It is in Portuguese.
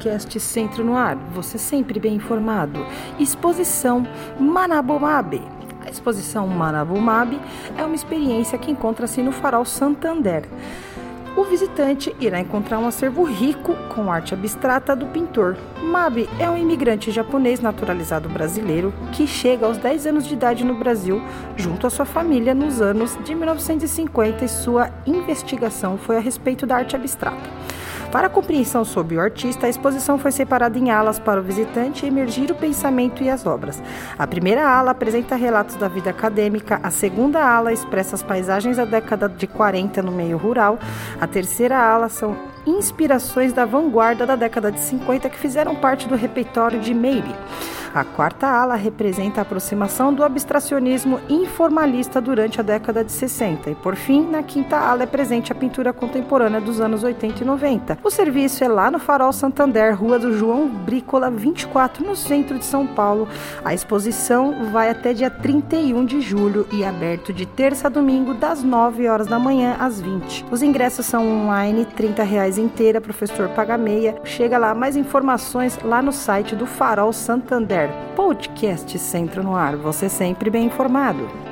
podcast Centro no Ar, você sempre bem informado. Exposição Manabomabe. A exposição Manabomabe é uma experiência que encontra-se no Farol Santander. O visitante irá encontrar um acervo rico com arte abstrata do pintor. Mabe é um imigrante japonês naturalizado brasileiro que chega aos 10 anos de idade no Brasil, junto à sua família, nos anos de 1950 e sua investigação foi a respeito da arte abstrata. Para compreensão sobre o artista, a exposição foi separada em alas para o visitante emergir o pensamento e as obras. A primeira ala apresenta relatos da vida acadêmica, a segunda ala expressa as paisagens da década de 40 no meio rural, a terceira ala são inspirações da vanguarda da década de 50 que fizeram parte do repertório de Meire. A quarta ala representa a aproximação do abstracionismo informalista durante a década de 60 e, por fim, na quinta ala é presente a pintura contemporânea dos anos 80 e 90. O serviço é lá no Farol Santander, Rua do João Brícola 24, no centro de São Paulo. A exposição vai até dia 31 de julho e é aberto de terça a domingo, das 9 horas da manhã às 20. Os ingressos são online, 30 reais inteira, professor paga meia. Chega lá, mais informações lá no site do Farol Santander. Podcast Centro no Ar, você sempre bem informado.